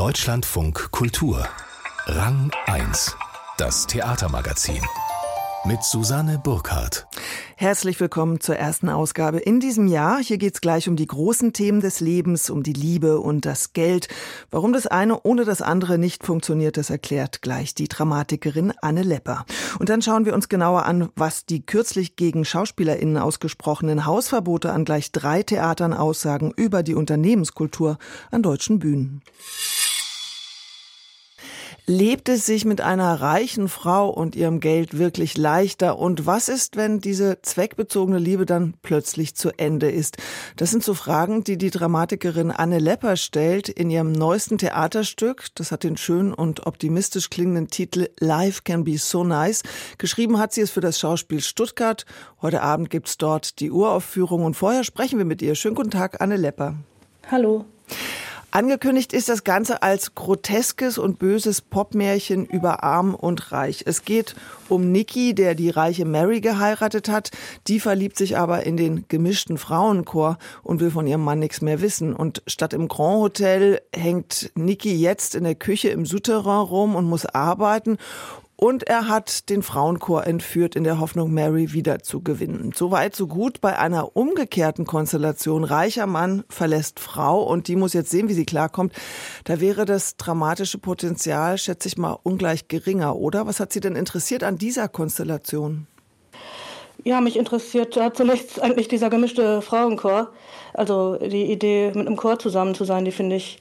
Deutschlandfunk Kultur Rang 1 Das Theatermagazin mit Susanne Burkhardt. Herzlich willkommen zur ersten Ausgabe in diesem Jahr. Hier geht es gleich um die großen Themen des Lebens, um die Liebe und das Geld. Warum das eine ohne das andere nicht funktioniert, das erklärt gleich die Dramatikerin Anne Lepper. Und dann schauen wir uns genauer an, was die kürzlich gegen SchauspielerInnen ausgesprochenen Hausverbote an gleich drei Theatern aussagen über die Unternehmenskultur an deutschen Bühnen lebt es sich mit einer reichen Frau und ihrem Geld wirklich leichter? Und was ist, wenn diese zweckbezogene Liebe dann plötzlich zu Ende ist? Das sind so Fragen, die die Dramatikerin Anne Lepper stellt in ihrem neuesten Theaterstück. Das hat den schön und optimistisch klingenden Titel Life Can Be So Nice. Geschrieben hat sie es für das Schauspiel Stuttgart. Heute Abend gibt's dort die Uraufführung und vorher sprechen wir mit ihr. Schönen guten Tag, Anne Lepper. Hallo. Angekündigt ist das Ganze als groteskes und böses Popmärchen über Arm und Reich. Es geht um Nikki, der die reiche Mary geheiratet hat. Die verliebt sich aber in den gemischten Frauenchor und will von ihrem Mann nichts mehr wissen. Und statt im Grand Hotel hängt Nikki jetzt in der Küche im Souterrain rum und muss arbeiten. Und er hat den Frauenchor entführt in der Hoffnung, Mary wieder zu gewinnen. Soweit, so gut. Bei einer umgekehrten Konstellation, reicher Mann verlässt Frau und die muss jetzt sehen, wie sie klarkommt. Da wäre das dramatische Potenzial, schätze ich mal, ungleich geringer, oder? Was hat Sie denn interessiert an dieser Konstellation? Ja, mich interessiert ja, zunächst eigentlich dieser gemischte Frauenchor. Also die Idee, mit einem Chor zusammen zu sein, die finde ich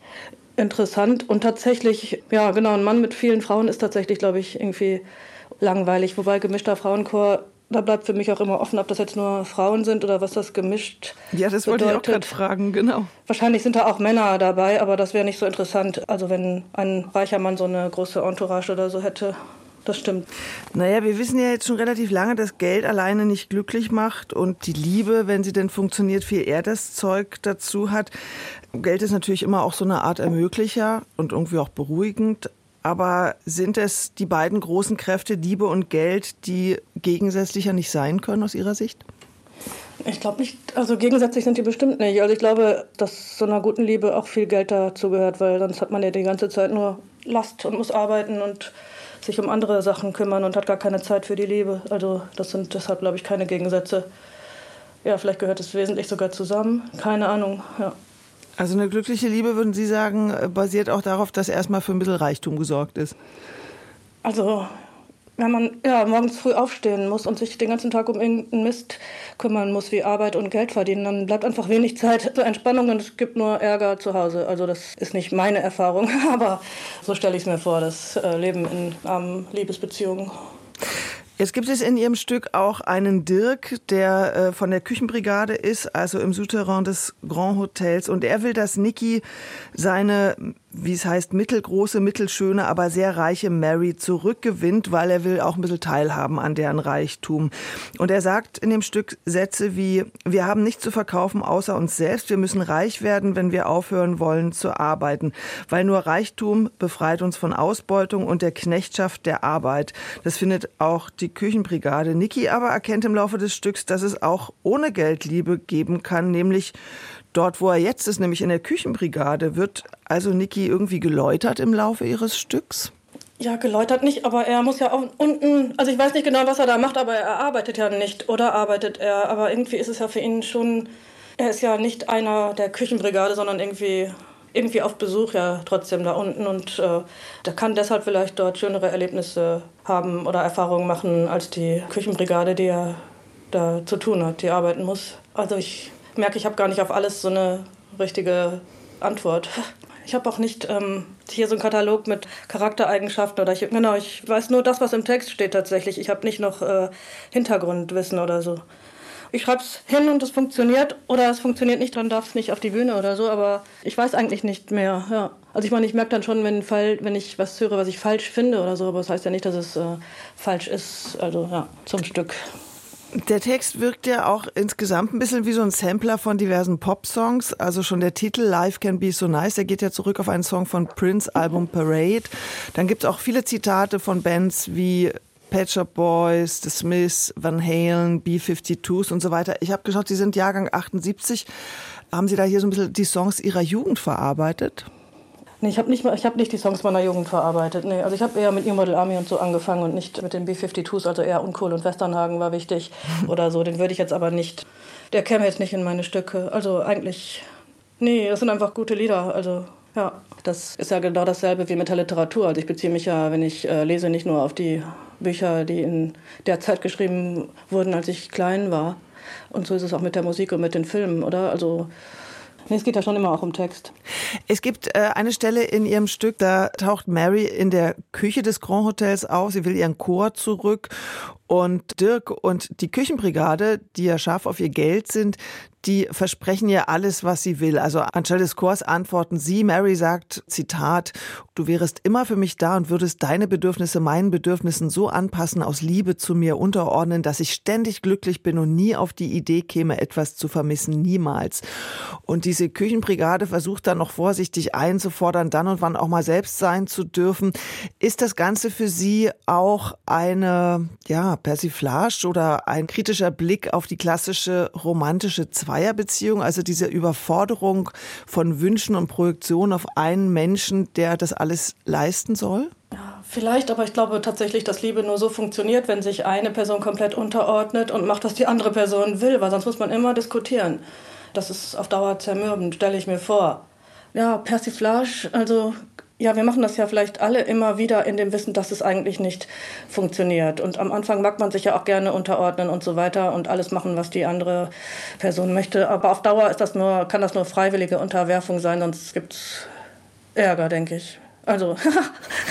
interessant. Und tatsächlich, ja, genau, ein Mann mit vielen Frauen ist tatsächlich, glaube ich, irgendwie langweilig. Wobei gemischter Frauenchor, da bleibt für mich auch immer offen, ob das jetzt nur Frauen sind oder was das gemischt Ja, das wollte bedeutet. ich auch gerade fragen, genau. Wahrscheinlich sind da auch Männer dabei, aber das wäre nicht so interessant. Also wenn ein reicher Mann so eine große Entourage oder so hätte. Das stimmt. Naja, wir wissen ja jetzt schon relativ lange, dass Geld alleine nicht glücklich macht und die Liebe, wenn sie denn funktioniert, viel eher das Zeug dazu hat. Geld ist natürlich immer auch so eine Art Ermöglicher und irgendwie auch beruhigend. Aber sind es die beiden großen Kräfte, Liebe und Geld, die gegensätzlicher nicht sein können aus Ihrer Sicht? Ich glaube nicht, also gegensätzlich sind die bestimmt nicht. Also ich glaube, dass so einer guten Liebe auch viel Geld dazu gehört, weil sonst hat man ja die ganze Zeit nur Last und muss arbeiten und sich um andere Sachen kümmern und hat gar keine Zeit für die Liebe. Also das sind deshalb, glaube ich, keine Gegensätze. Ja, vielleicht gehört es wesentlich sogar zusammen. Keine Ahnung, ja. Also eine glückliche Liebe, würden Sie sagen, äh, basiert auch darauf, dass erstmal für ein bisschen Reichtum gesorgt ist? Also wenn man ja, morgens früh aufstehen muss und sich den ganzen Tag um irgendeinen Mist kümmern muss, wie Arbeit und Geld verdienen, dann bleibt einfach wenig Zeit zur Entspannung und es gibt nur Ärger zu Hause. Also das ist nicht meine Erfahrung, aber so stelle ich es mir vor, das äh, Leben in armen Liebesbeziehungen. Jetzt gibt es in Ihrem Stück auch einen Dirk, der äh, von der Küchenbrigade ist, also im Souterrain des Grand Hotels. Und er will, dass Niki seine wie es heißt, mittelgroße, mittelschöne, aber sehr reiche Mary zurückgewinnt, weil er will auch ein bisschen teilhaben an deren Reichtum. Und er sagt in dem Stück Sätze wie, wir haben nichts zu verkaufen außer uns selbst, wir müssen reich werden, wenn wir aufhören wollen zu arbeiten, weil nur Reichtum befreit uns von Ausbeutung und der Knechtschaft der Arbeit. Das findet auch die Küchenbrigade. Niki aber erkennt im Laufe des Stücks, dass es auch ohne Geld Liebe geben kann, nämlich Dort, wo er jetzt ist, nämlich in der Küchenbrigade, wird also Niki irgendwie geläutert im Laufe ihres Stücks? Ja, geläutert nicht, aber er muss ja auch unten, also ich weiß nicht genau, was er da macht, aber er arbeitet ja nicht oder arbeitet er, aber irgendwie ist es ja für ihn schon, er ist ja nicht einer der Küchenbrigade, sondern irgendwie irgendwie auf Besuch ja trotzdem da unten und äh, der kann deshalb vielleicht dort schönere Erlebnisse haben oder Erfahrungen machen als die Küchenbrigade, die er da zu tun hat, die arbeiten muss. Also ich merke, ich habe gar nicht auf alles so eine richtige Antwort. Ich habe auch nicht ähm, hier so einen Katalog mit Charaktereigenschaften oder ich, genau, ich weiß nur das, was im Text steht tatsächlich. Ich habe nicht noch äh, Hintergrundwissen oder so. Ich schreibe es hin und es funktioniert oder es funktioniert nicht, dann darf es nicht auf die Bühne oder so, aber ich weiß eigentlich nicht mehr. Ja. Also ich meine, ich merke dann schon, wenn, Fall, wenn ich was höre, was ich falsch finde oder so, aber das heißt ja nicht, dass es äh, falsch ist, also ja, zum Stück. Der Text wirkt ja auch insgesamt ein bisschen wie so ein Sampler von diversen Pop-Songs. Also schon der Titel Life Can Be So Nice, der geht ja zurück auf einen Song von Prince Album Parade. Dann gibt es auch viele Zitate von Bands wie Pet Shop Boys, The Smiths, Van Halen, B-52s und so weiter. Ich habe geschaut, Sie sind Jahrgang 78. Haben Sie da hier so ein bisschen die Songs Ihrer Jugend verarbeitet? Nee, ich habe nicht, hab nicht die Songs meiner Jugend verarbeitet. Nee, also ich habe eher mit New Model Army und so angefangen und nicht mit den B-52s, also eher Uncool und Westernhagen war wichtig oder so. Den würde ich jetzt aber nicht, der käme jetzt nicht in meine Stücke. Also eigentlich, nee, das sind einfach gute Lieder. Also ja, das ist ja genau dasselbe wie mit der Literatur. Also ich beziehe mich ja, wenn ich äh, lese, nicht nur auf die Bücher, die in der Zeit geschrieben wurden, als ich klein war. Und so ist es auch mit der Musik und mit den Filmen, oder? Also Nee, es geht ja schon immer auch um Text. Es gibt äh, eine Stelle in Ihrem Stück, da taucht Mary in der Küche des Grand Hotels auf. Sie will ihren Chor zurück und Dirk und die Küchenbrigade, die ja scharf auf ihr Geld sind, die versprechen ihr alles, was sie will. Also anstelle des Chors antworten sie. Mary sagt, Zitat, du wärest immer für mich da und würdest deine Bedürfnisse meinen Bedürfnissen so anpassen, aus Liebe zu mir unterordnen, dass ich ständig glücklich bin und nie auf die Idee käme, etwas zu vermissen. Niemals. Und diese Küchenbrigade versucht dann noch vorsichtig einzufordern, dann und wann auch mal selbst sein zu dürfen. Ist das Ganze für Sie auch eine, ja, Persiflage oder ein kritischer Blick auf die klassische romantische Zweierbeziehung, also diese Überforderung von Wünschen und Projektionen auf einen Menschen, der das alles leisten soll? Ja, vielleicht, aber ich glaube tatsächlich, dass Liebe nur so funktioniert, wenn sich eine Person komplett unterordnet und macht, was die andere Person will, weil sonst muss man immer diskutieren. Das ist auf Dauer zermürbend, stelle ich mir vor. Ja, Persiflage, also ja, wir machen das ja vielleicht alle immer wieder in dem Wissen, dass es eigentlich nicht funktioniert. Und am Anfang mag man sich ja auch gerne unterordnen und so weiter und alles machen, was die andere Person möchte. Aber auf Dauer ist das nur, kann das nur freiwillige Unterwerfung sein, sonst gibt es Ärger, denke ich. Also,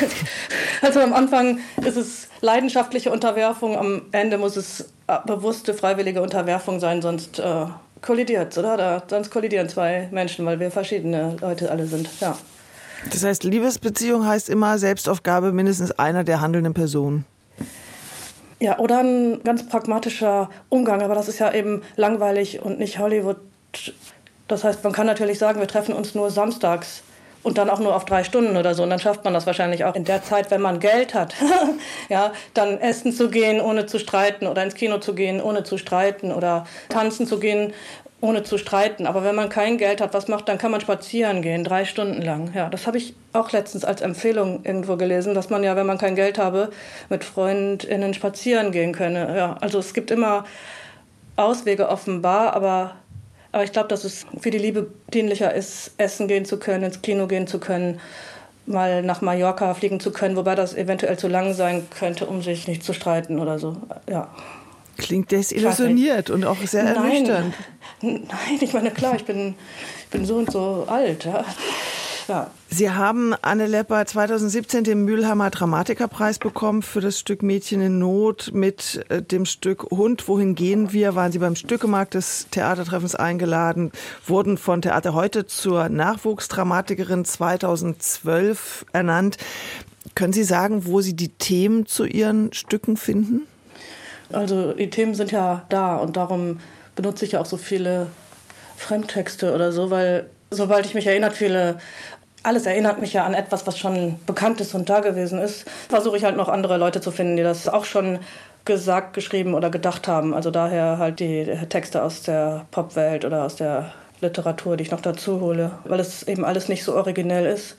also am Anfang ist es leidenschaftliche Unterwerfung, am Ende muss es äh, bewusste, freiwillige Unterwerfung sein, sonst äh, kollidiert oder? Da, sonst kollidieren zwei Menschen, weil wir verschiedene Leute alle sind. Ja. Das heißt, Liebesbeziehung heißt immer Selbstaufgabe mindestens einer der handelnden Personen. Ja, oder ein ganz pragmatischer Umgang, aber das ist ja eben langweilig und nicht Hollywood. Das heißt, man kann natürlich sagen, wir treffen uns nur samstags und dann auch nur auf drei Stunden oder so. Und dann schafft man das wahrscheinlich auch in der Zeit, wenn man Geld hat. ja, dann essen zu gehen, ohne zu streiten oder ins Kino zu gehen, ohne zu streiten oder tanzen zu gehen, ohne zu streiten. Aber wenn man kein Geld hat, was macht, dann kann man spazieren gehen, drei Stunden lang. Ja, das habe ich auch letztens als Empfehlung irgendwo gelesen, dass man ja, wenn man kein Geld habe, mit FreundInnen spazieren gehen könne. Ja, also es gibt immer Auswege offenbar, aber, aber ich glaube, dass es für die Liebe dienlicher ist, essen gehen zu können, ins Kino gehen zu können, mal nach Mallorca fliegen zu können, wobei das eventuell zu lang sein könnte, um sich nicht zu streiten oder so. Ja. Klingt desillusioniert und auch sehr Nein. ernüchternd. Nein, ich meine, klar, ich bin, ich bin so und so alt. Ja. Ja. Sie haben Anne Lepper 2017 den Mülheimer Dramatikerpreis bekommen für das Stück Mädchen in Not mit äh, dem Stück Hund, wohin gehen wir? Waren Sie beim Stückemarkt des Theatertreffens eingeladen, wurden von Theater heute zur Nachwuchsdramatikerin 2012 ernannt. Können Sie sagen, wo Sie die Themen zu Ihren Stücken finden? Also die Themen sind ja da und darum benutze ich ja auch so viele Fremdtexte oder so, weil sobald ich mich erinnert fühle, alles erinnert mich ja an etwas, was schon bekannt ist und da gewesen ist, versuche ich halt noch andere Leute zu finden, die das auch schon gesagt, geschrieben oder gedacht haben. Also daher halt die Texte aus der Popwelt oder aus der Literatur, die ich noch dazu hole, weil es eben alles nicht so originell ist.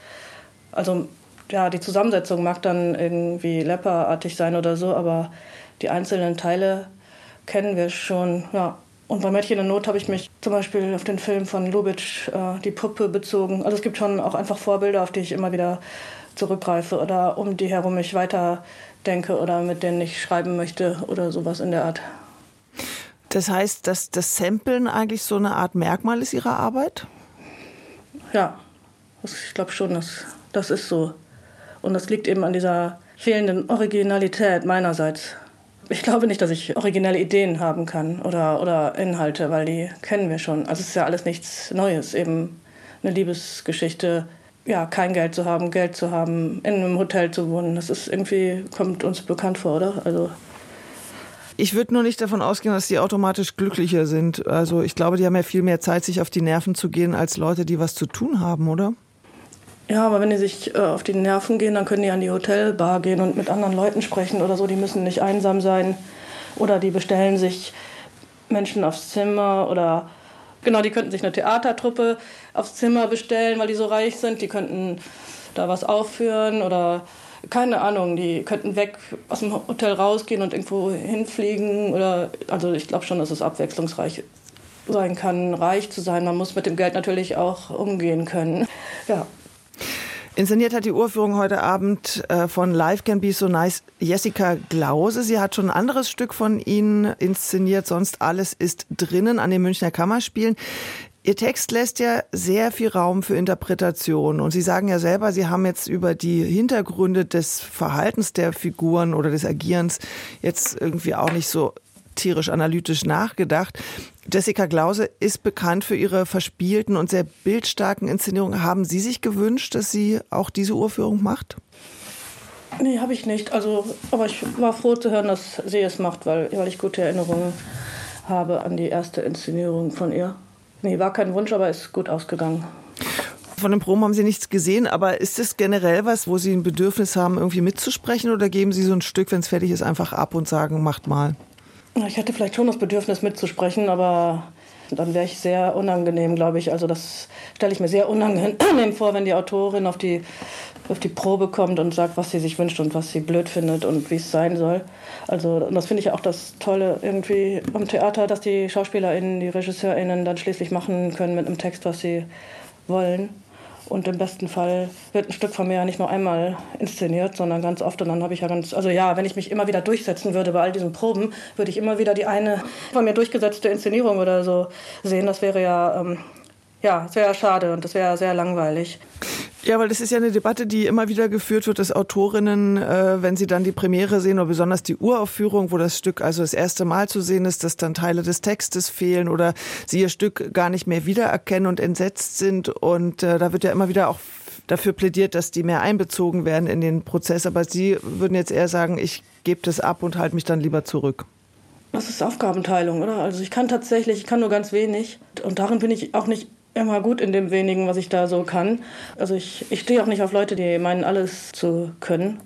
Also ja, die Zusammensetzung mag dann irgendwie lepperartig sein oder so, aber die einzelnen Teile kennen wir schon. Ja. Und bei Mädchen in Not habe ich mich zum Beispiel auf den Film von Lubitsch, äh, Die Puppe, bezogen. Also es gibt schon auch einfach Vorbilder, auf die ich immer wieder zurückgreife oder um die herum ich weiter denke oder mit denen ich schreiben möchte oder sowas in der Art. Das heißt, dass das Samplen eigentlich so eine Art Merkmal ist Ihrer Arbeit? Ja, ich glaube schon, dass das ist so. Und das liegt eben an dieser fehlenden Originalität meinerseits ich glaube nicht, dass ich originelle Ideen haben kann oder, oder Inhalte, weil die kennen wir schon. Also es ist ja alles nichts Neues, eben eine Liebesgeschichte, ja, kein Geld zu haben, Geld zu haben, in einem Hotel zu wohnen. Das ist irgendwie, kommt uns bekannt vor, oder? Also ich würde nur nicht davon ausgehen, dass die automatisch glücklicher sind. Also ich glaube, die haben ja viel mehr Zeit, sich auf die Nerven zu gehen, als Leute, die was zu tun haben, oder? Ja, aber wenn die sich äh, auf die Nerven gehen, dann können die an die Hotelbar gehen und mit anderen Leuten sprechen oder so. Die müssen nicht einsam sein. Oder die bestellen sich Menschen aufs Zimmer oder Genau, die könnten sich eine Theatertruppe aufs Zimmer bestellen, weil die so reich sind. Die könnten da was aufführen oder keine Ahnung, die könnten weg aus dem Hotel rausgehen und irgendwo hinfliegen. Oder also ich glaube schon, dass es abwechslungsreich sein kann, reich zu sein. Man muss mit dem Geld natürlich auch umgehen können. Ja. Inszeniert hat die Urführung heute Abend äh, von Life Can Be So Nice Jessica Glause. Sie hat schon ein anderes Stück von Ihnen inszeniert, sonst alles ist drinnen an den Münchner Kammerspielen. Ihr Text lässt ja sehr viel Raum für Interpretation. Und Sie sagen ja selber, Sie haben jetzt über die Hintergründe des Verhaltens der Figuren oder des Agierens jetzt irgendwie auch nicht so tierisch analytisch nachgedacht. Jessica Glause ist bekannt für ihre verspielten und sehr bildstarken Inszenierungen. Haben Sie sich gewünscht, dass sie auch diese Urführung macht? Nee, habe ich nicht. Also, aber ich war froh zu hören, dass sie es macht, weil, weil ich gute Erinnerungen habe an die erste Inszenierung von ihr. Nee, war kein Wunsch, aber ist gut ausgegangen. Von den Proben haben Sie nichts gesehen, aber ist es generell was, wo Sie ein Bedürfnis haben, irgendwie mitzusprechen oder geben Sie so ein Stück, wenn es fertig ist, einfach ab und sagen, macht mal? Ich hätte vielleicht schon das Bedürfnis mitzusprechen, aber dann wäre ich sehr unangenehm, glaube ich. Also das stelle ich mir sehr unangenehm vor, wenn die Autorin auf die, auf die Probe kommt und sagt, was sie sich wünscht und was sie blöd findet und wie es sein soll. Also und das finde ich auch das Tolle irgendwie am Theater, dass die SchauspielerInnen, die RegisseurInnen dann schließlich machen können mit einem Text, was sie wollen. Und im besten Fall wird ein Stück von mir ja nicht nur einmal inszeniert, sondern ganz oft. Und dann habe ich ja ganz, also ja, wenn ich mich immer wieder durchsetzen würde bei all diesen Proben, würde ich immer wieder die eine von mir durchgesetzte Inszenierung oder so sehen. Das wäre ja, ähm, ja, sehr schade und das wäre sehr langweilig. Ja, weil das ist ja eine Debatte, die immer wieder geführt wird, dass Autorinnen, äh, wenn sie dann die Premiere sehen oder besonders die Uraufführung, wo das Stück also das erste Mal zu sehen ist, dass dann Teile des Textes fehlen oder sie ihr Stück gar nicht mehr wiedererkennen und entsetzt sind. Und äh, da wird ja immer wieder auch dafür plädiert, dass die mehr einbezogen werden in den Prozess. Aber Sie würden jetzt eher sagen, ich gebe das ab und halte mich dann lieber zurück. Das ist Aufgabenteilung, oder? Also ich kann tatsächlich, ich kann nur ganz wenig. Und darin bin ich auch nicht immer gut in dem wenigen, was ich da so kann. Also ich, ich stehe auch nicht auf Leute, die meinen, alles zu können.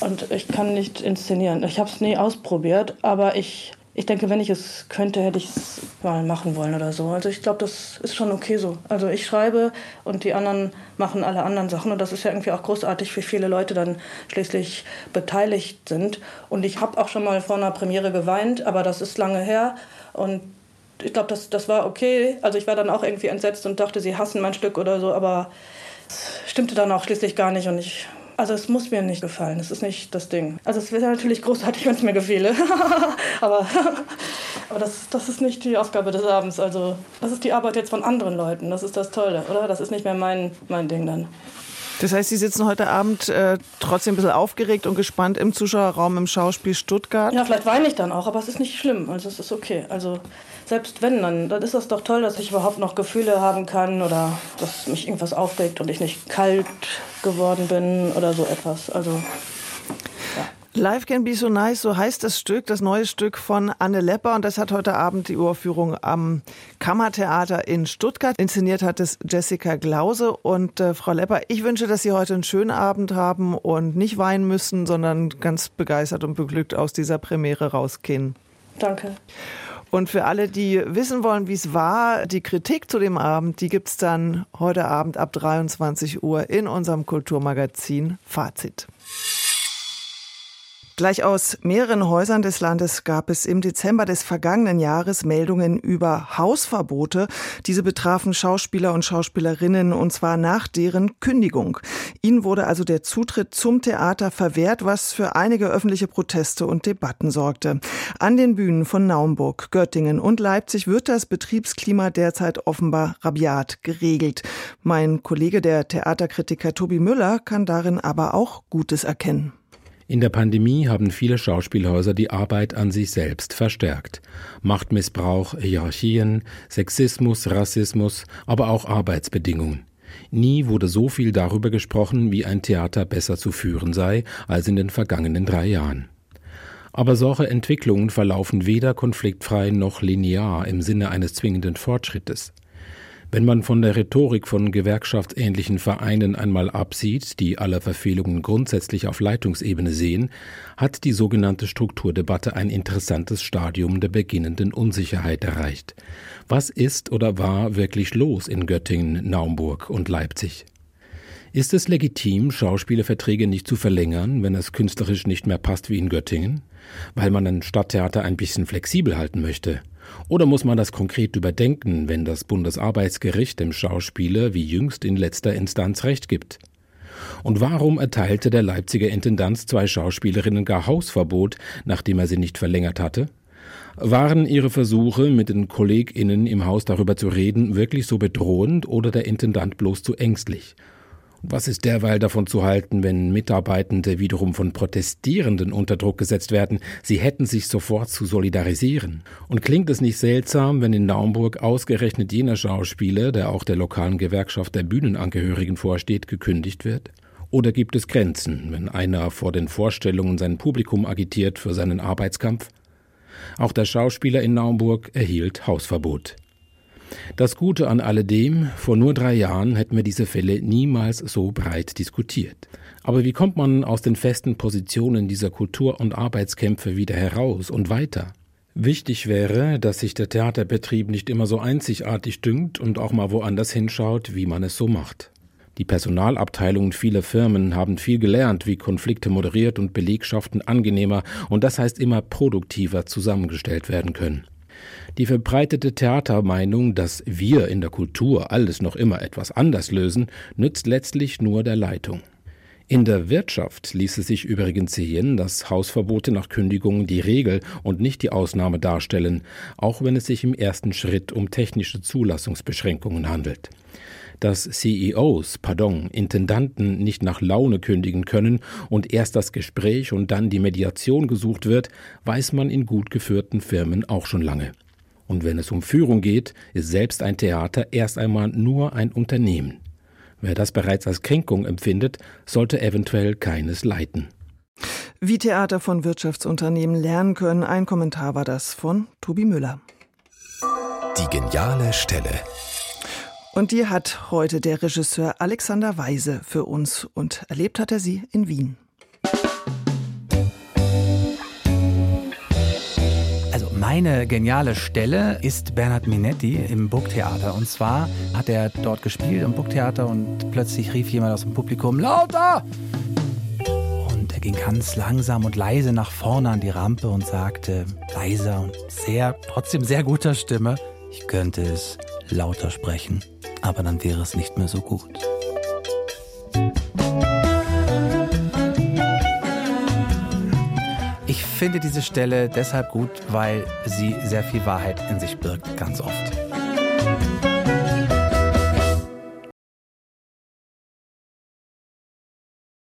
Und ich kann nicht inszenieren. Ich habe es nie ausprobiert, aber ich, ich denke, wenn ich es könnte, hätte ich es mal machen wollen oder so. Also ich glaube, das ist schon okay so. Also ich schreibe und die anderen machen alle anderen Sachen. Und das ist ja irgendwie auch großartig, wie viele Leute dann schließlich beteiligt sind. Und ich habe auch schon mal vor einer Premiere geweint, aber das ist lange her. Und ich glaube, das, das war okay. Also ich war dann auch irgendwie entsetzt und dachte, sie hassen mein Stück oder so, aber es stimmte dann auch schließlich gar nicht und ich. Also es muss mir nicht gefallen, es ist nicht das Ding. Also es wäre natürlich großartig, wenn es mir gefiele. aber aber das, das ist nicht die Aufgabe des Abends. Also das ist die Arbeit jetzt von anderen Leuten. Das ist das Tolle, oder? Das ist nicht mehr mein, mein Ding dann. Das heißt, Sie sitzen heute Abend äh, trotzdem ein bisschen aufgeregt und gespannt im Zuschauerraum im Schauspiel Stuttgart? Ja, vielleicht weine ich dann auch, aber es ist nicht schlimm. Also es ist okay. Also selbst wenn, dann, dann ist das doch toll, dass ich überhaupt noch Gefühle haben kann oder dass mich irgendwas aufregt und ich nicht kalt geworden bin oder so etwas. Also Life Can Be So Nice, so heißt das Stück, das neue Stück von Anne Lepper. Und das hat heute Abend die Uraufführung am Kammertheater in Stuttgart. Inszeniert hat es Jessica Glause. Und äh, Frau Lepper, ich wünsche, dass Sie heute einen schönen Abend haben und nicht weinen müssen, sondern ganz begeistert und beglückt aus dieser Premiere rausgehen. Danke. Und für alle, die wissen wollen, wie es war, die Kritik zu dem Abend, die gibt es dann heute Abend ab 23 Uhr in unserem Kulturmagazin Fazit. Gleich aus mehreren Häusern des Landes gab es im Dezember des vergangenen Jahres Meldungen über Hausverbote. Diese betrafen Schauspieler und Schauspielerinnen und zwar nach deren Kündigung. Ihnen wurde also der Zutritt zum Theater verwehrt, was für einige öffentliche Proteste und Debatten sorgte. An den Bühnen von Naumburg, Göttingen und Leipzig wird das Betriebsklima derzeit offenbar rabiat geregelt. Mein Kollege, der Theaterkritiker Tobi Müller, kann darin aber auch Gutes erkennen. In der Pandemie haben viele Schauspielhäuser die Arbeit an sich selbst verstärkt. Machtmissbrauch, Hierarchien, Sexismus, Rassismus, aber auch Arbeitsbedingungen. Nie wurde so viel darüber gesprochen, wie ein Theater besser zu führen sei, als in den vergangenen drei Jahren. Aber solche Entwicklungen verlaufen weder konfliktfrei noch linear im Sinne eines zwingenden Fortschrittes. Wenn man von der Rhetorik von gewerkschaftsähnlichen Vereinen einmal absieht, die alle Verfehlungen grundsätzlich auf Leitungsebene sehen, hat die sogenannte Strukturdebatte ein interessantes Stadium der beginnenden Unsicherheit erreicht. Was ist oder war wirklich los in Göttingen, Naumburg und Leipzig? Ist es legitim, Schauspielerverträge nicht zu verlängern, wenn es künstlerisch nicht mehr passt wie in Göttingen? Weil man ein Stadttheater ein bisschen flexibel halten möchte? Oder muss man das konkret überdenken, wenn das Bundesarbeitsgericht dem Schauspieler wie jüngst in letzter Instanz Recht gibt? Und warum erteilte der Leipziger Intendant zwei Schauspielerinnen gar Hausverbot, nachdem er sie nicht verlängert hatte? Waren Ihre Versuche, mit den KollegInnen im Haus darüber zu reden, wirklich so bedrohend oder der Intendant bloß zu ängstlich? Was ist derweil davon zu halten, wenn Mitarbeitende wiederum von Protestierenden unter Druck gesetzt werden, sie hätten sich sofort zu solidarisieren? Und klingt es nicht seltsam, wenn in Naumburg ausgerechnet jener Schauspieler, der auch der lokalen Gewerkschaft der Bühnenangehörigen vorsteht, gekündigt wird? Oder gibt es Grenzen, wenn einer vor den Vorstellungen sein Publikum agitiert für seinen Arbeitskampf? Auch der Schauspieler in Naumburg erhielt Hausverbot. Das Gute an alledem, vor nur drei Jahren hätten wir diese Fälle niemals so breit diskutiert. Aber wie kommt man aus den festen Positionen dieser Kultur- und Arbeitskämpfe wieder heraus und weiter? Wichtig wäre, dass sich der Theaterbetrieb nicht immer so einzigartig dünkt und auch mal woanders hinschaut, wie man es so macht. Die Personalabteilungen vieler Firmen haben viel gelernt, wie Konflikte moderiert und Belegschaften angenehmer und das heißt immer produktiver zusammengestellt werden können. Die verbreitete Theatermeinung, dass wir in der Kultur alles noch immer etwas anders lösen, nützt letztlich nur der Leitung. In der Wirtschaft ließ es sich übrigens sehen, dass Hausverbote nach Kündigung die Regel und nicht die Ausnahme darstellen, auch wenn es sich im ersten Schritt um technische Zulassungsbeschränkungen handelt. Dass CEOs, pardon, Intendanten nicht nach Laune kündigen können und erst das Gespräch und dann die Mediation gesucht wird, weiß man in gut geführten Firmen auch schon lange. Und wenn es um Führung geht, ist selbst ein Theater erst einmal nur ein Unternehmen. Wer das bereits als Kränkung empfindet, sollte eventuell keines leiten. Wie Theater von Wirtschaftsunternehmen lernen können, ein Kommentar war das von Tobi Müller. Die geniale Stelle. Und die hat heute der Regisseur Alexander Weise für uns und erlebt hat er sie in Wien. Meine geniale Stelle ist Bernhard Minetti im Burgtheater. Und zwar hat er dort gespielt im Burgtheater und plötzlich rief jemand aus dem Publikum lauter! Und er ging ganz langsam und leise nach vorne an die Rampe und sagte leiser und sehr, trotzdem sehr guter Stimme, ich könnte es lauter sprechen, aber dann wäre es nicht mehr so gut. Ich finde diese Stelle deshalb gut, weil sie sehr viel Wahrheit in sich birgt, ganz oft.